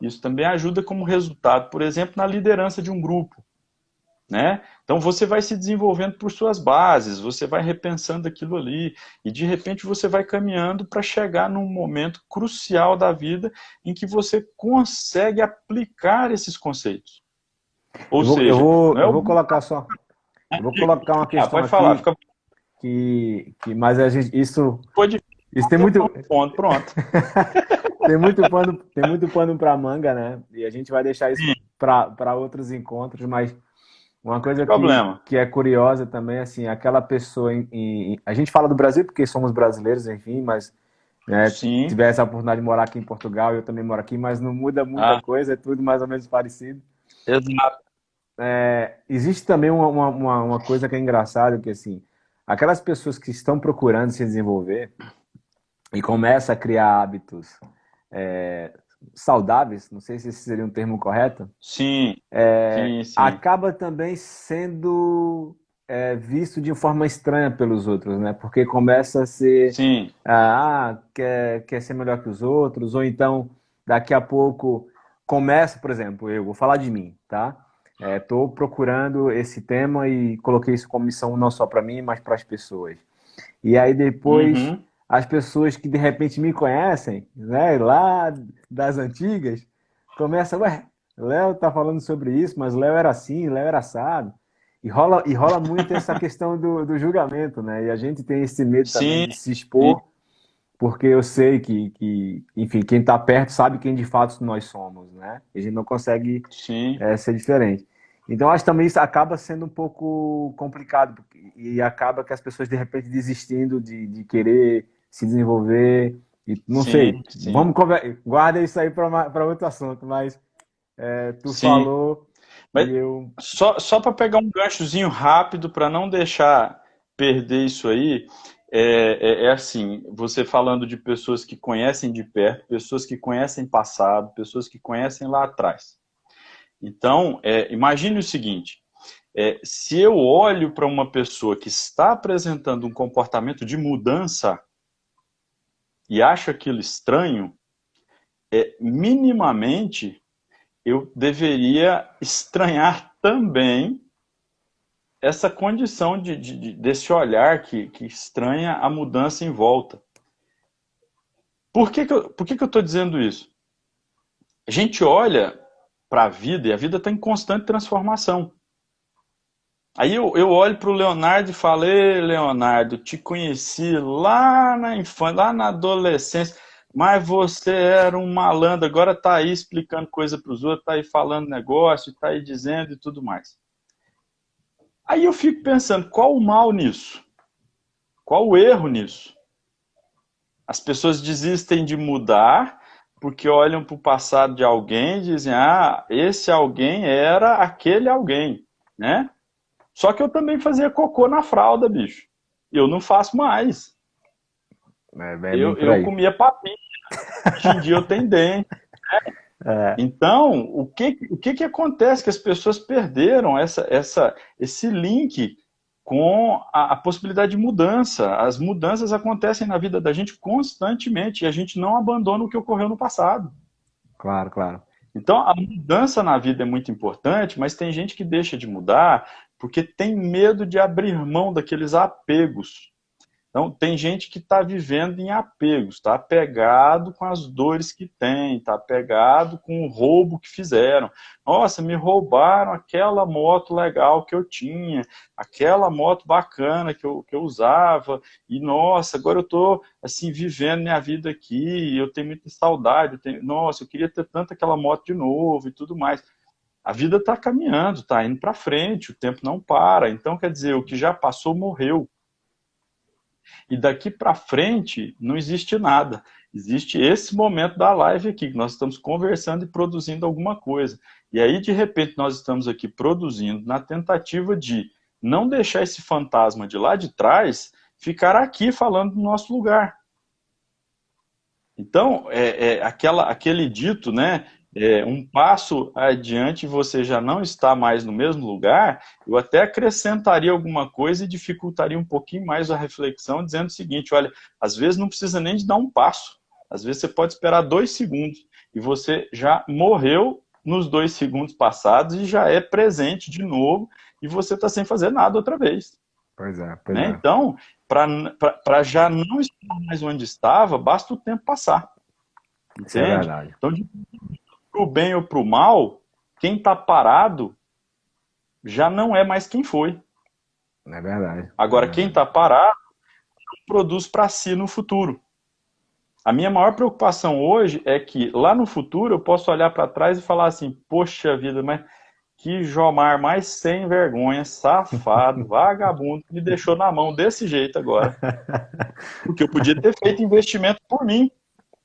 B: Isso também ajuda como resultado, por exemplo, na liderança de um grupo. Né? Então você vai se desenvolvendo por suas bases, você vai repensando aquilo ali e de repente você vai caminhando para chegar num momento crucial da vida em que você consegue aplicar esses conceitos.
A: Ou eu vou, seja, eu vou, é eu vou colocar só, eu vou colocar uma ah, [LAUGHS] questão ah, pode falar, fica... que, que, mas a gente isso
B: pode
A: isso tem muito
B: ponto, pronto. [LAUGHS]
A: tem muito pano, tem muito pano para manga, né? E a gente vai deixar isso para outros encontros, mas uma coisa que, que, é curiosa também, assim, aquela pessoa em, em, A gente fala do Brasil porque somos brasileiros, enfim, mas né, se tiver essa oportunidade de morar aqui em Portugal, eu também moro aqui, mas não muda muita ah. coisa, é tudo mais ou menos parecido.
B: Exato.
A: É, existe também uma, uma, uma coisa que é engraçada, que assim, aquelas pessoas que estão procurando se desenvolver e começam a criar hábitos é, saudáveis, não sei se esse seria um termo correto.
B: Sim.
A: É, sim, sim. Acaba também sendo é, visto de forma estranha pelos outros, né? Porque começa a ser.
B: Sim.
A: Ah, quer, quer ser melhor que os outros, ou então daqui a pouco começa, por exemplo, eu vou falar de mim, tá? Estou é, procurando esse tema e coloquei isso como missão não só para mim, mas para as pessoas. E aí depois. Uhum as pessoas que de repente me conhecem, né, lá das antigas, começam, ué, Léo tá falando sobre isso, mas Léo era assim, Léo era assado. E rola, e rola muito essa questão do, do julgamento, né? E a gente tem esse medo Sim. também de se expor, Sim. porque eu sei que, que, enfim, quem está perto sabe quem de fato nós somos, né? E a gente não consegue é, ser diferente. Então, acho que também isso acaba sendo um pouco complicado, e acaba que as pessoas, de repente, desistindo de, de querer se desenvolver. E, não sim, sei, sim. vamos conversar. Guarda isso aí para outro assunto, mas é, tu sim. falou.
B: Mas eu... Só, só para pegar um ganchozinho rápido, para não deixar perder isso aí, é, é, é, assim: você falando de pessoas que conhecem de perto, pessoas que conhecem passado, pessoas que conhecem lá atrás. Então, é, imagine o seguinte: é, se eu olho para uma pessoa que está apresentando um comportamento de mudança, e acho aquilo estranho, é, minimamente eu deveria estranhar também essa condição de, de, desse olhar que, que estranha a mudança em volta. Por que, que eu estou dizendo isso? A gente olha para a vida e a vida está em constante transformação. Aí eu, eu olho para o Leonardo e falo, Leonardo, te conheci lá na infância, lá na adolescência, mas você era um malandro, agora está aí explicando coisa para os outros, está aí falando negócio, está aí dizendo e tudo mais. Aí eu fico pensando, qual o mal nisso? Qual o erro nisso? As pessoas desistem de mudar porque olham para o passado de alguém e dizem, ah, esse alguém era aquele alguém, né? Só que eu também fazia cocô na fralda, bicho. Eu não faço mais. É, eu, eu comia papinha. Hoje em dia eu tenho dente. Né? [LAUGHS] É. Então, o que, o que, que acontece? Que as pessoas perderam essa, essa, esse link com a, a, possibilidade de mudança. As mudanças acontecem na vida da gente constantemente e a gente não abandona o que ocorreu no passado.
A: Claro, claro.
B: Então, a mudança na vida é muito importante, mas tem gente que deixa de mudar porque tem medo de abrir mão daqueles apegos. Então, tem gente que está vivendo em apegos, está apegado com as dores que tem, está apegado com o roubo que fizeram. Nossa, me roubaram aquela moto legal que eu tinha, aquela moto bacana que eu, que eu usava, e nossa, agora eu estou assim, vivendo minha vida aqui, eu tenho muita saudade, eu tenho, nossa, eu queria ter tanto aquela moto de novo e tudo mais a vida está caminhando, está indo para frente, o tempo não para. Então, quer dizer, o que já passou morreu. E daqui para frente não existe nada. Existe esse momento da live aqui, que nós estamos conversando e produzindo alguma coisa. E aí, de repente, nós estamos aqui produzindo na tentativa de não deixar esse fantasma de lá de trás ficar aqui falando no nosso lugar. Então, é, é aquela, aquele dito, né? É, um passo adiante você já não está mais no mesmo lugar, eu até acrescentaria alguma coisa e dificultaria um pouquinho mais a reflexão, dizendo o seguinte: olha, às vezes não precisa nem de dar um passo, às vezes você pode esperar dois segundos e você já morreu nos dois segundos passados e já é presente de novo e você está sem fazer nada outra vez.
A: Pois é, pois
B: né?
A: é.
B: Então, para já não estar mais onde estava, basta o tempo passar.
A: Entende? Isso é verdade.
B: Então, para o bem ou para o mal, quem está parado já não é mais quem foi.
A: É verdade.
B: Agora,
A: é
B: quem está parado produz para si no futuro. A minha maior preocupação hoje é que lá no futuro eu posso olhar para trás e falar assim: poxa vida, mas que Jomar mais sem vergonha, safado, [LAUGHS] vagabundo, me deixou na mão desse jeito agora. [LAUGHS] Porque eu podia ter feito investimento por mim,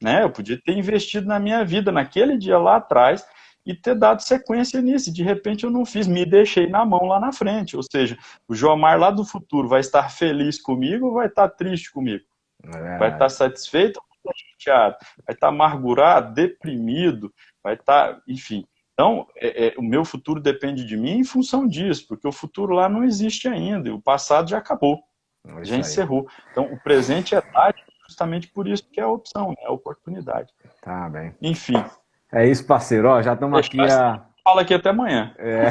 B: né? Eu podia ter investido na minha vida naquele dia lá atrás e ter dado sequência nisso. De repente eu não fiz, me deixei na mão lá na frente. Ou seja, o Jomar lá do futuro vai estar feliz comigo ou vai estar triste comigo? É vai estar satisfeito ou vai estar chateado? Vai estar amargurado, deprimido, vai estar, enfim. Então, é, é, o meu futuro depende de mim em função disso, porque o futuro lá não existe ainda, o passado já acabou, é já encerrou. Então, o presente é tarde justamente por isso que é a opção, né? a oportunidade.
A: Tá bem.
B: Enfim.
A: É isso, parceiro. Ó, já estamos aqui a...
B: Fala aqui até amanhã.
A: É...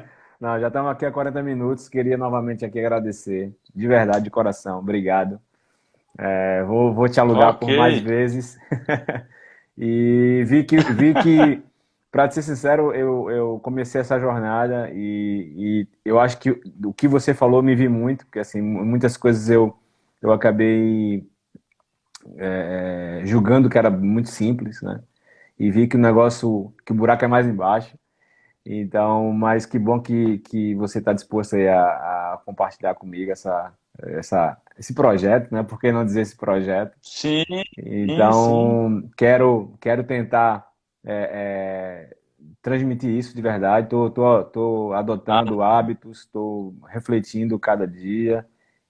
A: [LAUGHS] Não, já estamos aqui há 40 minutos. Queria novamente aqui agradecer, de verdade, de coração. Obrigado. É, vou, vou te alugar okay. por mais vezes. [LAUGHS] e vi que, vi que para ser sincero, eu, eu comecei essa jornada e, e, eu acho que o que você falou me vi muito, porque assim, muitas coisas eu, eu acabei é, é, julgando que era muito simples, né? E vi que o negócio, que o buraco é mais embaixo. Então, mas que bom que, que você está disposto a, a, compartilhar comigo essa, essa, esse projeto, né? Por que não dizer esse projeto?
B: Sim.
A: Então, sim. quero quero tentar é, é, transmitir isso de verdade. Tô, tô, tô adotando ah. hábitos, estou refletindo cada dia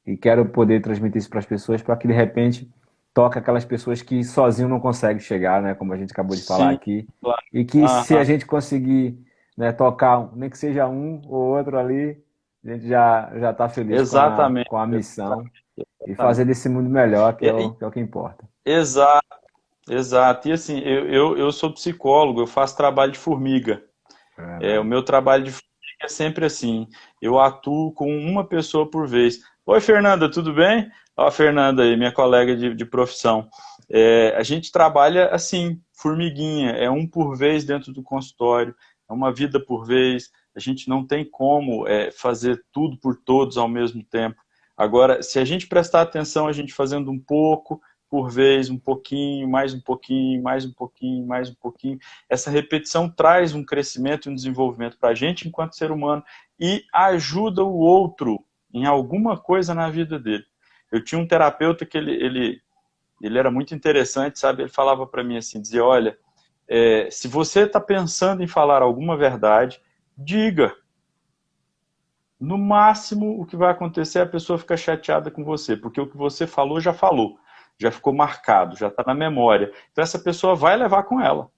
A: e quero poder transmitir isso para as pessoas para que de repente toque aquelas pessoas que sozinho não conseguem chegar, né? Como a gente acabou de falar Sim, aqui. Claro. E que ah, se a gente conseguir né, tocar, nem que seja um ou outro ali, a gente já já está feliz
B: Exatamente.
A: Com, a, com a missão Exatamente. e fazer desse mundo melhor, que é, o, que é o que importa.
B: Exato. Exato. E assim, eu, eu, eu sou psicólogo, eu faço trabalho de formiga. É, é, o meu trabalho de formiga é sempre assim. Eu atuo com uma pessoa por vez. Oi, Fernanda, tudo bem? Ó, a Fernanda aí, minha colega de, de profissão. É, a gente trabalha assim, formiguinha, é um por vez dentro do consultório, é uma vida por vez. A gente não tem como é, fazer tudo por todos ao mesmo tempo. Agora, se a gente prestar atenção, a gente fazendo um pouco, por vez, um pouquinho, mais um pouquinho, mais um pouquinho, mais um pouquinho. Essa repetição traz um crescimento e um desenvolvimento para a gente enquanto ser humano e ajuda o outro em alguma coisa na vida dele. Eu tinha um terapeuta que ele, ele, ele era muito interessante, sabe? Ele falava para mim assim, dizia, olha, é, se você está pensando em falar alguma verdade, diga. No máximo, o que vai acontecer é a pessoa ficar chateada com você, porque o que você falou já falou já ficou marcado, já está na memória. Então essa pessoa vai levar com ela.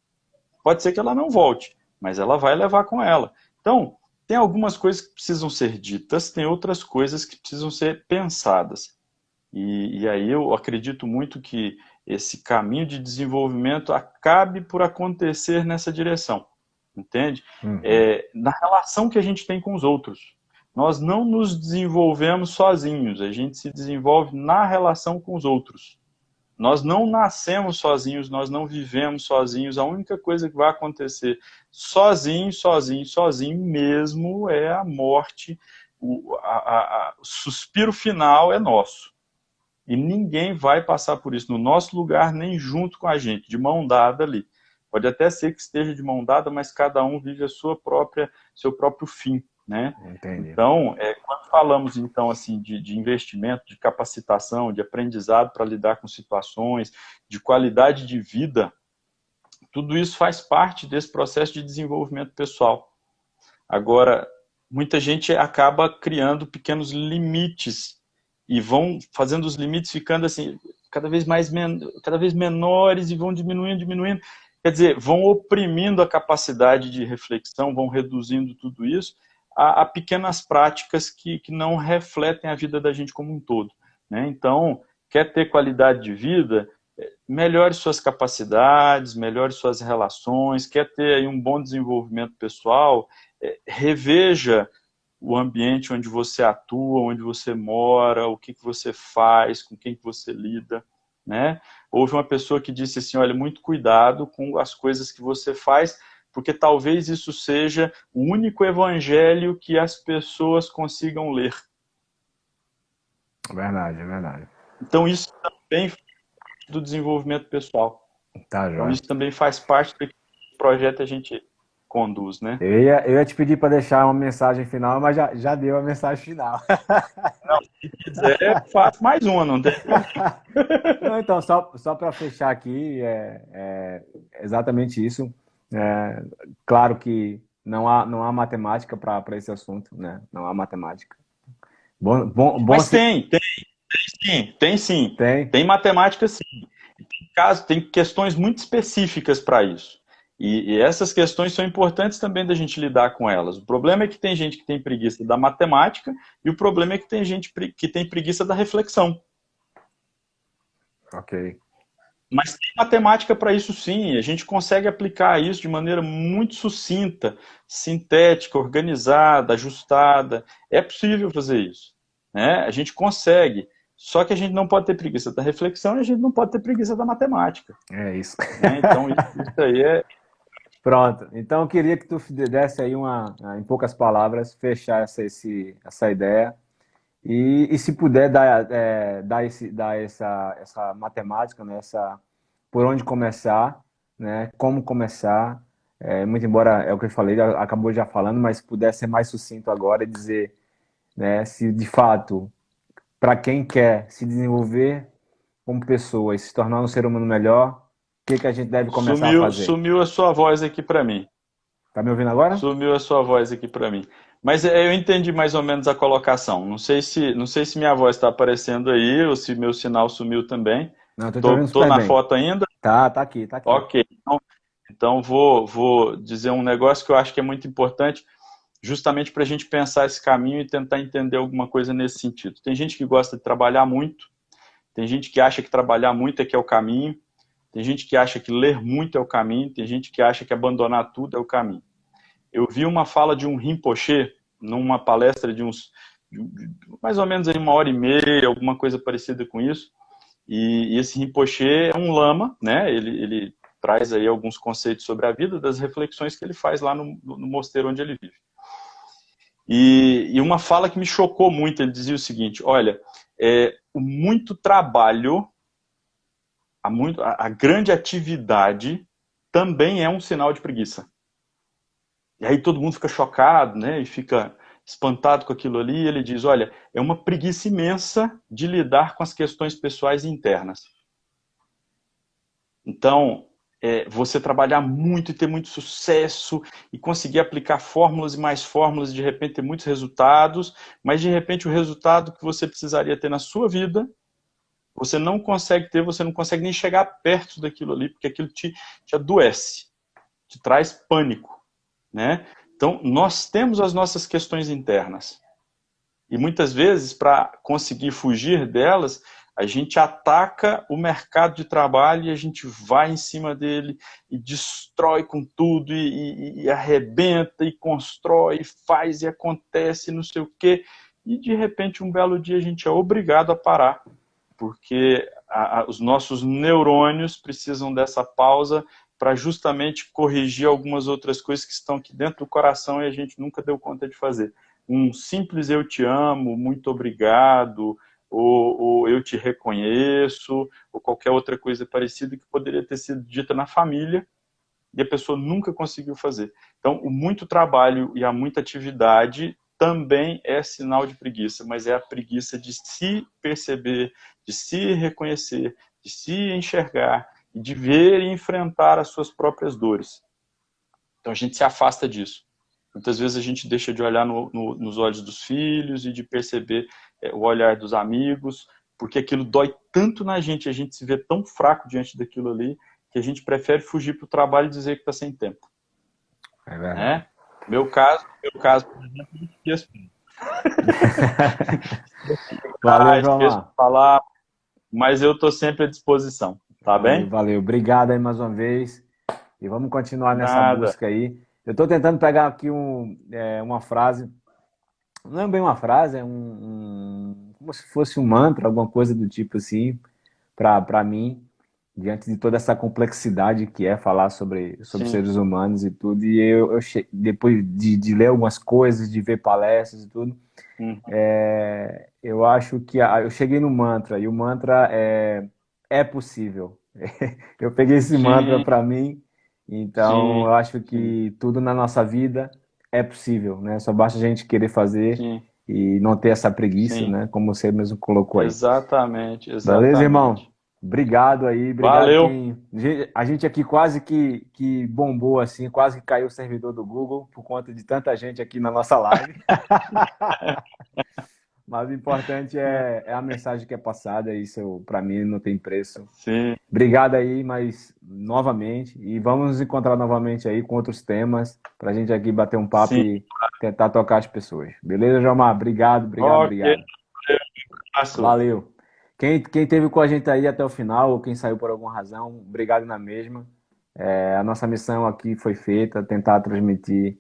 B: Pode ser que ela não volte, mas ela vai levar com ela. Então, tem algumas coisas que precisam ser ditas, tem outras coisas que precisam ser pensadas. E, e aí eu acredito muito que esse caminho de desenvolvimento acabe por acontecer nessa direção. Entende? Uhum. É, na relação que a gente tem com os outros. Nós não nos desenvolvemos sozinhos, a gente se desenvolve na relação com os outros. Nós não nascemos sozinhos, nós não vivemos sozinhos. A única coisa que vai acontecer sozinho, sozinho, sozinho mesmo é a morte. O, a, a, o suspiro final é nosso. E ninguém vai passar por isso no nosso lugar, nem junto com a gente, de mão dada ali. Pode até ser que esteja de mão dada, mas cada um vive a sua própria, seu próprio fim. Né?
A: Entendi.
B: Então, é, quando falamos então assim de, de investimento, de capacitação, de aprendizado para lidar com situações, de qualidade de vida, tudo isso faz parte desse processo de desenvolvimento pessoal. Agora, muita gente acaba criando pequenos limites e vão fazendo os limites ficando assim cada vez mais cada vez menores e vão diminuindo, diminuindo. Quer dizer, vão oprimindo a capacidade de reflexão, vão reduzindo tudo isso a, a pequenas práticas que, que não refletem a vida da gente como um todo. Né? Então, quer ter qualidade de vida, é, melhore suas capacidades, melhore suas relações, quer ter aí um bom desenvolvimento pessoal, é, reveja o ambiente onde você atua, onde você mora, o que, que você faz, com quem que você lida. Né? Houve uma pessoa que disse assim, olha, muito cuidado com as coisas que você faz, porque talvez isso seja o único evangelho que as pessoas consigam ler.
A: Verdade, é verdade.
B: Então isso também do desenvolvimento pessoal. Tá, então isso também faz parte do projeto a gente conduz, né?
A: Eu ia, eu ia te pedir para deixar uma mensagem final, mas já, já deu a mensagem final. [LAUGHS]
B: Não, se quiser, faço mais uma, não tem [LAUGHS]
A: não, Então, só, só para fechar aqui, é, é, exatamente isso. É, claro que não há, não há matemática para esse assunto, né? Não há matemática.
B: Bom, bom, bom Mas tem, tem, tem sim, tem sim. Tem, tem matemática sim. Tem, caso, tem questões muito específicas para isso. E, e, essas questões são importantes também da gente lidar com elas. O problema é que tem gente que tem preguiça da matemática e o problema é que tem gente que tem preguiça da reflexão.
A: Ok.
B: Mas tem matemática para isso sim. A gente consegue aplicar isso de maneira muito sucinta, sintética, organizada, ajustada. É possível fazer isso. Né? A gente consegue. Só que a gente não pode ter preguiça da reflexão e a gente não pode ter preguiça da matemática.
A: É isso.
B: Né? Então, isso, isso aí é,
A: Pronto. Então eu queria que tu desse aí uma, em poucas palavras, fechar essa, esse, essa ideia. E, e se puder dar, é, dar, esse, dar essa, essa matemática, né, essa, por onde começar, né, como começar, é, muito embora é o que eu falei, acabou já falando, mas se puder ser mais sucinto agora e dizer né, se de fato, para quem quer se desenvolver como pessoa e se tornar um ser humano melhor, que, que a gente deve começar
B: sumiu,
A: a fazer?
B: Sumiu a sua voz aqui para mim.
A: Tá me ouvindo agora?
B: Sumiu a sua voz aqui para mim. Mas é, eu entendi mais ou menos a colocação. Não sei se, não sei se minha voz está aparecendo aí ou se meu sinal sumiu também.
A: Não, tô, tô,
B: tô na bem. foto ainda?
A: Tá, tá aqui, tá aqui.
B: Ok. Então, então vou, vou dizer um negócio que eu acho que é muito importante, justamente para a gente pensar esse caminho e tentar entender alguma coisa nesse sentido. Tem gente que gosta de trabalhar muito, tem gente que acha que trabalhar muito é que é o caminho, tem gente que acha que ler muito é o caminho, tem gente que acha que abandonar tudo é o caminho. Eu vi uma fala de um Rinpoche, numa palestra de uns, de, mais ou menos aí uma hora e meia, alguma coisa parecida com isso, e, e esse Rinpoche é um lama, né? ele, ele traz aí alguns conceitos sobre a vida, das reflexões que ele faz lá no, no mosteiro onde ele vive. E, e, uma fala que me chocou muito, ele dizia o seguinte, olha, é, muito trabalho a, muito, a, a grande atividade também é um sinal de preguiça. E aí todo mundo fica chocado, né? E fica espantado com aquilo ali. E ele diz: olha, é uma preguiça imensa de lidar com as questões pessoais e internas. Então, é, você trabalhar muito e ter muito sucesso e conseguir aplicar fórmulas e mais fórmulas e de repente ter muitos resultados, mas de repente o resultado que você precisaria ter na sua vida você não consegue ter, você não consegue nem chegar perto daquilo ali, porque aquilo te, te adoece, te traz pânico, né? Então, nós temos as nossas questões internas. E muitas vezes, para conseguir fugir delas, a gente ataca o mercado de trabalho e a gente vai em cima dele e destrói com tudo e, e, e arrebenta e constrói, e faz e acontece, não sei o quê. E de repente, um belo dia, a gente é obrigado a parar porque a, a, os nossos neurônios precisam dessa pausa para justamente corrigir algumas outras coisas que estão aqui dentro do coração e a gente nunca deu conta de fazer. Um simples eu te amo, muito obrigado, ou, ou eu te reconheço, ou qualquer outra coisa parecida que poderia ter sido dita na família e a pessoa nunca conseguiu fazer. Então, o muito trabalho e a muita atividade também é sinal de preguiça, mas é a preguiça de se perceber, de se reconhecer, de se enxergar e de ver e enfrentar as suas próprias dores. Então a gente se afasta disso. Muitas vezes a gente deixa de olhar no, no, nos olhos dos filhos e de perceber é, o olhar dos amigos, porque aquilo dói tanto na gente, a gente se vê tão fraco diante daquilo ali, que a gente prefere fugir para o trabalho e dizer que está sem tempo. É verdade. Né? Meu caso, meu caso, por exemplo, eu [LAUGHS] assim. Valeu, ah, falar, mas eu estou sempre à disposição, tá bem?
A: Valeu, obrigado aí mais uma vez. E vamos continuar nessa Nada. busca aí. Eu estou tentando pegar aqui um, é, uma frase, não é bem uma frase, é um, um, como se fosse um mantra, alguma coisa do tipo assim, para mim, diante de toda essa complexidade que é falar sobre, sobre seres humanos e tudo. E eu, eu depois de, de, ler algumas coisas, de ver palestras e tudo, uhum. é, eu acho que a, eu cheguei no mantra, e o mantra é, é possível. [LAUGHS] eu peguei esse Sim. mantra para mim, então Sim. eu acho que tudo na nossa vida é possível, né? Só basta a gente querer fazer. E não ter essa preguiça, né? Como você mesmo colocou aí.
B: Exatamente, exatamente.
A: Beleza, irmão? Obrigado aí, obrigado. Valeu. Quem... A gente aqui quase que, que bombou assim, quase que caiu o servidor do Google por conta de tanta gente aqui na nossa live. [LAUGHS] Mas o importante é, é, a mensagem que é passada, isso para mim não tem preço.
B: Sim.
A: Obrigado aí, mas novamente, e vamos nos encontrar novamente aí com outros temas, para a gente aqui bater um papo Sim. e tentar tocar as pessoas. Beleza, Jomar? Obrigado, obrigado, okay. obrigado. Valeu. Quem, quem teve com a gente aí até o final, ou quem saiu por alguma razão, obrigado na mesma. É, a nossa missão aqui foi feita, tentar transmitir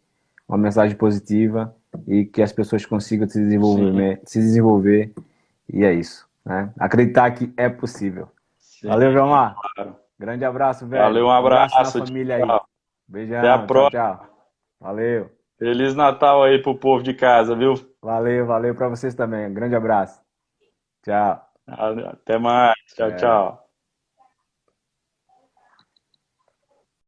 A: uma mensagem positiva e que as pessoas consigam se desenvolver, se desenvolver e é isso. Né? Acreditar que é possível. Sim, Valeu, Vilmar. Claro. Grande abraço, velho.
B: Valeu, um abraço. Um
A: abraço na família tchau. aí. Beijão. Até
B: a próxima.
A: Tchau, tchau. Valeu.
B: Feliz Natal aí pro povo de casa, viu?
A: Valeu, valeu para vocês também. Grande abraço. Tchau.
B: Até mais. Tchau, é. tchau.